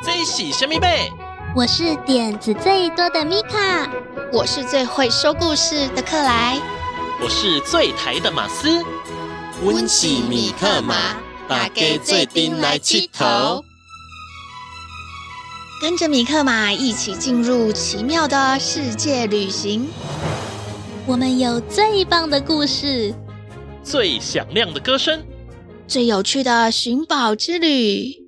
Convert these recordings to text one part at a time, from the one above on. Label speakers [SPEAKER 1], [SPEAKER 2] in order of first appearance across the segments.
[SPEAKER 1] 最喜神秘贝，
[SPEAKER 2] 我是点子最多的米卡，
[SPEAKER 3] 我是最会说故事的克莱，
[SPEAKER 1] 我是最台的马斯。
[SPEAKER 4] 温喜米克马，大家做阵来佚佗，
[SPEAKER 3] 跟着米克马一起进入奇妙的世界旅行。
[SPEAKER 2] 我们有最棒的故事，
[SPEAKER 1] 最响亮的歌声，
[SPEAKER 3] 最有趣的寻宝之旅。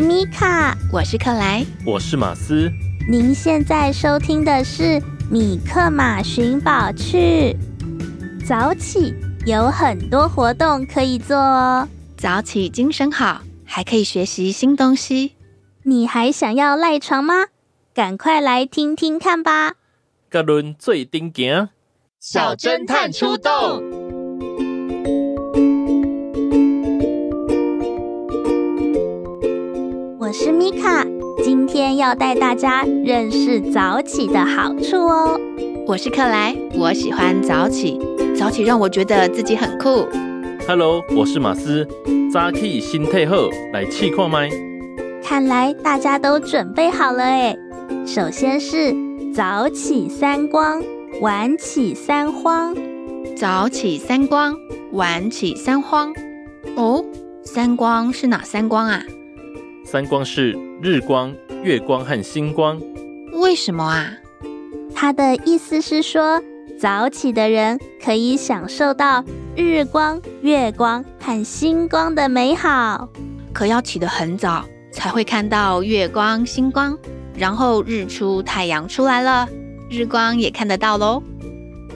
[SPEAKER 2] 是米卡，
[SPEAKER 3] 我是克莱，
[SPEAKER 1] 我是马斯。
[SPEAKER 2] 您现在收听的是《米克马寻宝趣》。早起有很多活动可以做哦，
[SPEAKER 3] 早起精神好，还可以学习新东西。
[SPEAKER 2] 你还想要赖床吗？赶快来听听看吧！
[SPEAKER 1] 格伦最顶行，
[SPEAKER 4] 小侦探出动。
[SPEAKER 2] 我是米卡，今天要带大家认识早起的好处哦。
[SPEAKER 3] 我是克莱，我喜欢早起，早起让我觉得自己很酷。
[SPEAKER 1] Hello，我是马斯，早起心态好，来气矿麦。
[SPEAKER 2] 看来大家都准备好了诶。首先是早起三光，晚起三荒。
[SPEAKER 3] 早起三光，晚起三荒。哦，三光是哪三光啊？
[SPEAKER 1] 三光是日光、月光和星光。
[SPEAKER 3] 为什么啊？
[SPEAKER 2] 他的意思是说，早起的人可以享受到日光、月光和星光的美好。
[SPEAKER 3] 可要起得很早，才会看到月光、星光，然后日出，太阳出来了，日光也看得到喽。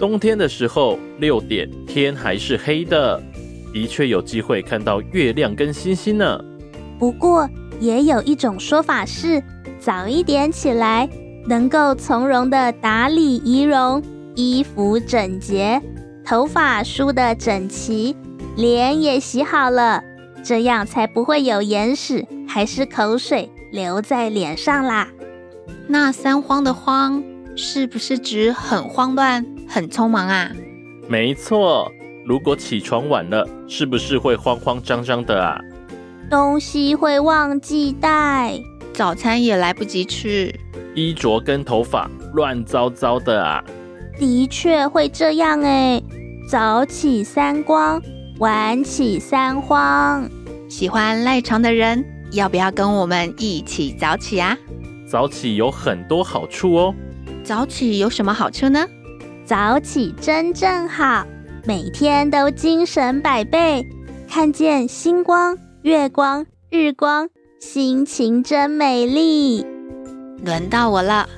[SPEAKER 1] 冬天的时候，六点天还是黑的，的确有机会看到月亮跟星星呢。
[SPEAKER 2] 不过，也有一种说法是，早一点起来，能够从容的打理仪容，衣服整洁，头发梳得整齐，脸也洗好了，这样才不会有眼屎还是口水留在脸上啦。
[SPEAKER 3] 那三慌的慌，是不是指很慌乱、很匆忙啊？
[SPEAKER 1] 没错，如果起床晚了，是不是会慌慌张张的啊？
[SPEAKER 2] 东西会忘记带，
[SPEAKER 3] 早餐也来不及吃，
[SPEAKER 1] 衣着跟头发乱糟糟的啊！
[SPEAKER 2] 的确会这样诶。早起三光，晚起三荒。
[SPEAKER 3] 喜欢赖床的人，要不要跟我们一起早起啊？
[SPEAKER 1] 早起有很多好处哦。
[SPEAKER 3] 早起有什么好处呢？
[SPEAKER 2] 早起真正好，每天都精神百倍，看见星光。月光、日光，心情真美丽。
[SPEAKER 3] 轮到我了，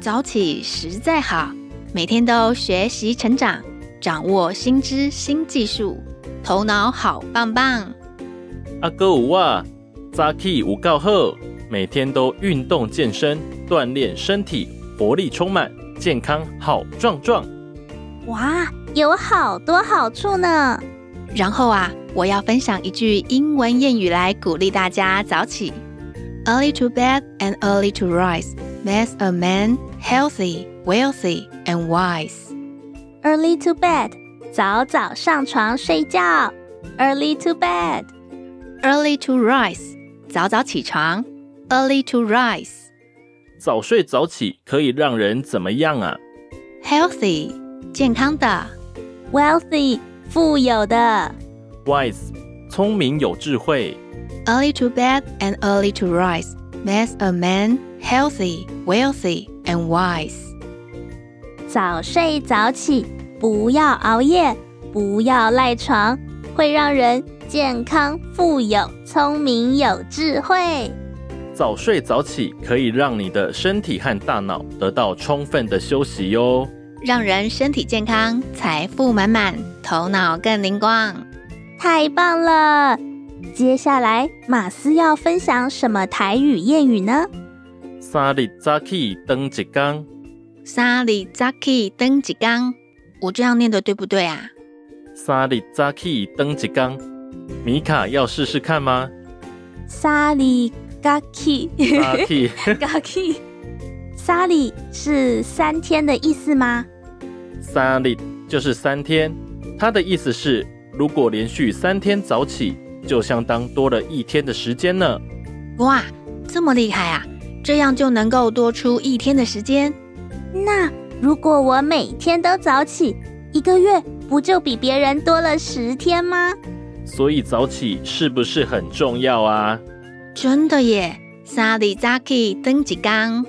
[SPEAKER 3] 早起实在好，每天都学习成长，掌握新知新技术，头脑好棒棒。
[SPEAKER 1] 阿哥五哇，早起有够好，每天都运动健身，锻炼身体，活力充满，健康好壮壮。
[SPEAKER 2] 哇，有好多好处呢。
[SPEAKER 3] 然后啊。我要分享一句英文谚语来鼓励大家早起：Early to bed and early to rise makes a man healthy, wealthy and wise.
[SPEAKER 2] Early to bed，早早上床睡觉；Early to bed。
[SPEAKER 3] Early to rise，早早起床；Early to rise，
[SPEAKER 1] 早睡早起可以让人怎么样啊 （？Healthy，
[SPEAKER 3] 健康的；Wealthy，
[SPEAKER 2] 富有的。
[SPEAKER 1] Wise，聪明有智慧。
[SPEAKER 3] Early to bed and early to rise makes a man healthy, wealthy, and wise.
[SPEAKER 2] 早睡早起，不要熬夜，不要赖床，会让人健康、富有、聪明、有智慧。
[SPEAKER 1] 早睡早起可以让你的身体和大脑得到充分的休息哟，
[SPEAKER 3] 让人身体健康，财富满满，头脑更灵光。
[SPEAKER 2] 太棒了！接下来马斯要分享什么台语谚语呢？
[SPEAKER 1] 三日早起登一缸，
[SPEAKER 3] 三日早起登一缸，我这样念的对不对啊？
[SPEAKER 1] 三日早起登一缸，米卡要试试看吗？
[SPEAKER 2] 三日早起，
[SPEAKER 1] 早起，
[SPEAKER 2] 早起，三日是三天的意思吗？
[SPEAKER 1] 三日就是三天，它的意思是如果连续三天早起。就相当多了一天的时间呢。
[SPEAKER 3] 哇，这么厉害啊！这样就能够多出一天的时间。
[SPEAKER 2] 那如果我每天都早起，一个月不就比别人多了十天吗？
[SPEAKER 1] 所以早起是不是很重要啊？
[SPEAKER 3] 真的耶！三日早起登一工，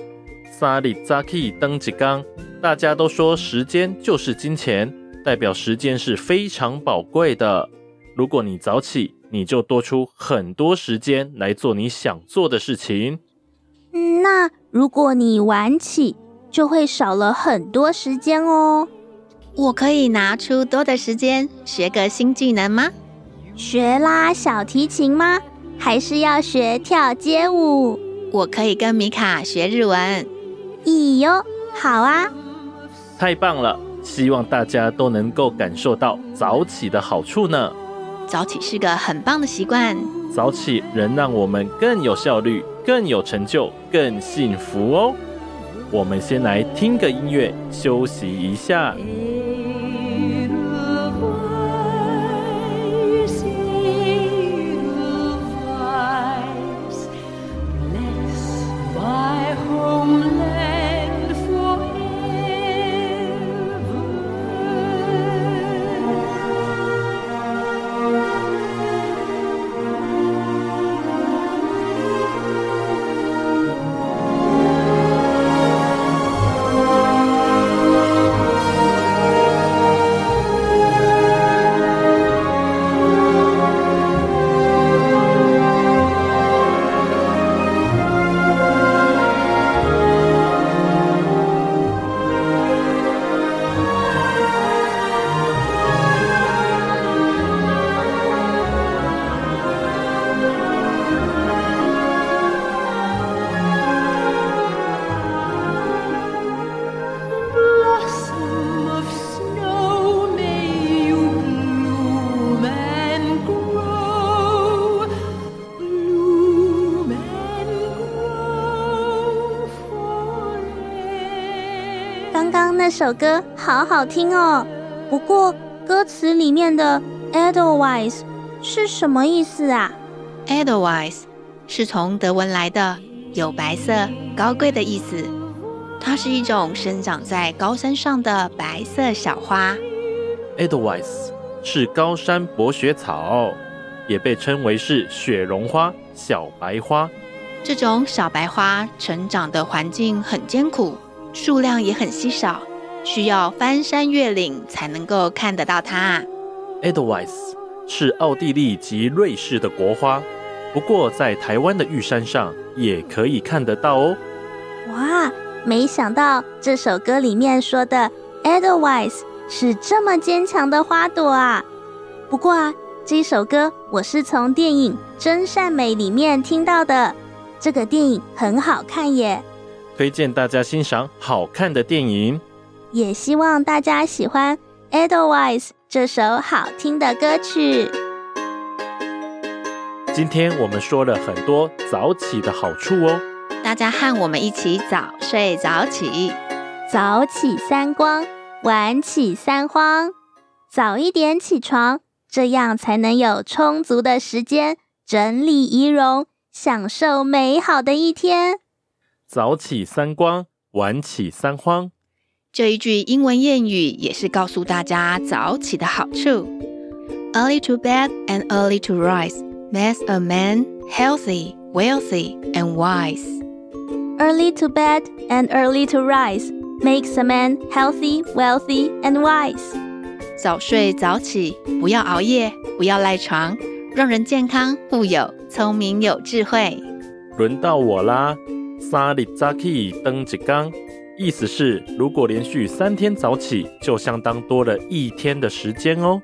[SPEAKER 1] 三日早起登几刚，大家都说时间就是金钱，代表时间是非常宝贵的。如果你早起，你就多出很多时间来做你想做的事情。
[SPEAKER 2] 那如果你晚起，就会少了很多时间哦。
[SPEAKER 3] 我可以拿出多的时间学个新技能吗？
[SPEAKER 2] 学拉小提琴吗？还是要学跳街舞？
[SPEAKER 3] 我可以跟米卡学日文。
[SPEAKER 2] 咦哟，好啊！
[SPEAKER 1] 太棒了，希望大家都能够感受到早起的好处呢。
[SPEAKER 3] 早起是个很棒的习惯。
[SPEAKER 1] 早起能让我们更有效率、更有成就、更幸福哦。我们先来听个音乐，休息一下。
[SPEAKER 2] 这首歌好好听哦，不过歌词里面的 Edelweiss 是什么意思啊
[SPEAKER 3] ？Edelweiss 是从德文来的，有白色、高贵的意思。它是一种生长在高山上的白色小花。
[SPEAKER 1] Edelweiss 是高山薄雪草，也被称为是雪绒花、小白花。
[SPEAKER 3] 这种小白花成长的环境很艰苦，数量也很稀少。需要翻山越岭才能够看得到它。
[SPEAKER 1] Edelweiss 是奥地利及瑞士的国花，不过在台湾的玉山上也可以看得到哦。
[SPEAKER 2] 哇，没想到这首歌里面说的 Edelweiss 是这么坚强的花朵啊！不过啊，这首歌我是从电影《真善美》里面听到的，这个电影很好看耶，
[SPEAKER 1] 推荐大家欣赏好看的电影。
[SPEAKER 2] 也希望大家喜欢 Edelweiss 这首好听的歌曲。
[SPEAKER 1] 今天我们说了很多早起的好处哦，
[SPEAKER 3] 大家和我们一起早睡早起，
[SPEAKER 2] 早起三光，晚起三荒。早一点起床，这样才能有充足的时间整理仪容，享受美好的一天。
[SPEAKER 1] 早起三光，晚起三慌。这
[SPEAKER 3] 一句英文谚语也是告诉大家早起的好处。Early to bed and early to rise makes a man healthy, wealthy, and wise.
[SPEAKER 2] Early to bed and early to rise makes a man healthy, wealthy, and wise.
[SPEAKER 3] 早睡早起，不要熬夜，不要赖床，让人健康、富有、聪明、有智慧。
[SPEAKER 1] 轮到我啦！三日早起登一工，意思是如果连续三天早起，就相当多了一天的时间哦。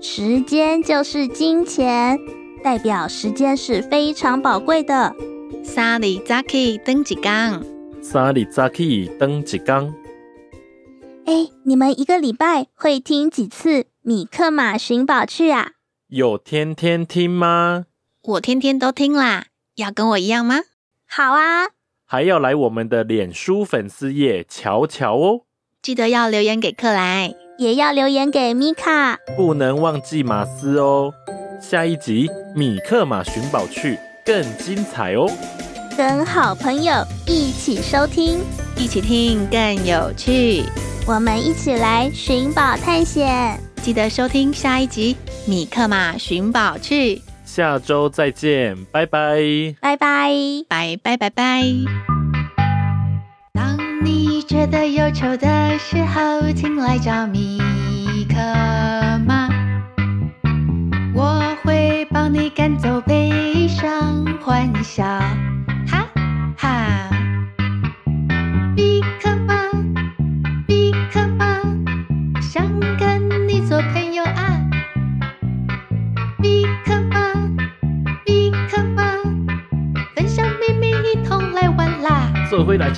[SPEAKER 2] 时间就是金钱，代表时间是非常宝贵的。
[SPEAKER 3] 三日早起登一工，
[SPEAKER 1] 三日早起登一工。
[SPEAKER 2] 哎，你们一个礼拜会听几次米克马寻宝趣啊？
[SPEAKER 1] 有天天听吗？
[SPEAKER 3] 我天天都听啦，要跟我一样吗？
[SPEAKER 2] 好啊，
[SPEAKER 1] 还要来我们的脸书粉丝页瞧瞧哦。
[SPEAKER 3] 记得要留言给克莱。
[SPEAKER 2] 也要留言给米卡，
[SPEAKER 1] 不能忘记马斯哦。下一集米克马寻宝去更精彩哦，
[SPEAKER 2] 跟好朋友一起收听，
[SPEAKER 3] 一起听更有趣。
[SPEAKER 2] 我们一起来寻宝探险，
[SPEAKER 3] 记得收听下一集米克马寻宝趣。
[SPEAKER 1] 下周再见，拜拜，
[SPEAKER 2] 拜拜，
[SPEAKER 3] 拜拜拜拜。当你觉得忧愁的时候，请来找米可妈，我会帮你赶走悲伤，欢笑，做
[SPEAKER 1] 回来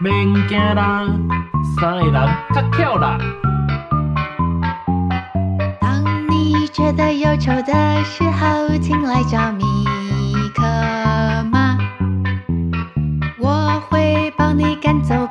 [SPEAKER 2] 免惊啦，三
[SPEAKER 1] 个人较巧啦。
[SPEAKER 3] 当你觉得忧愁的时候，请来找米可妈，我会帮你赶走。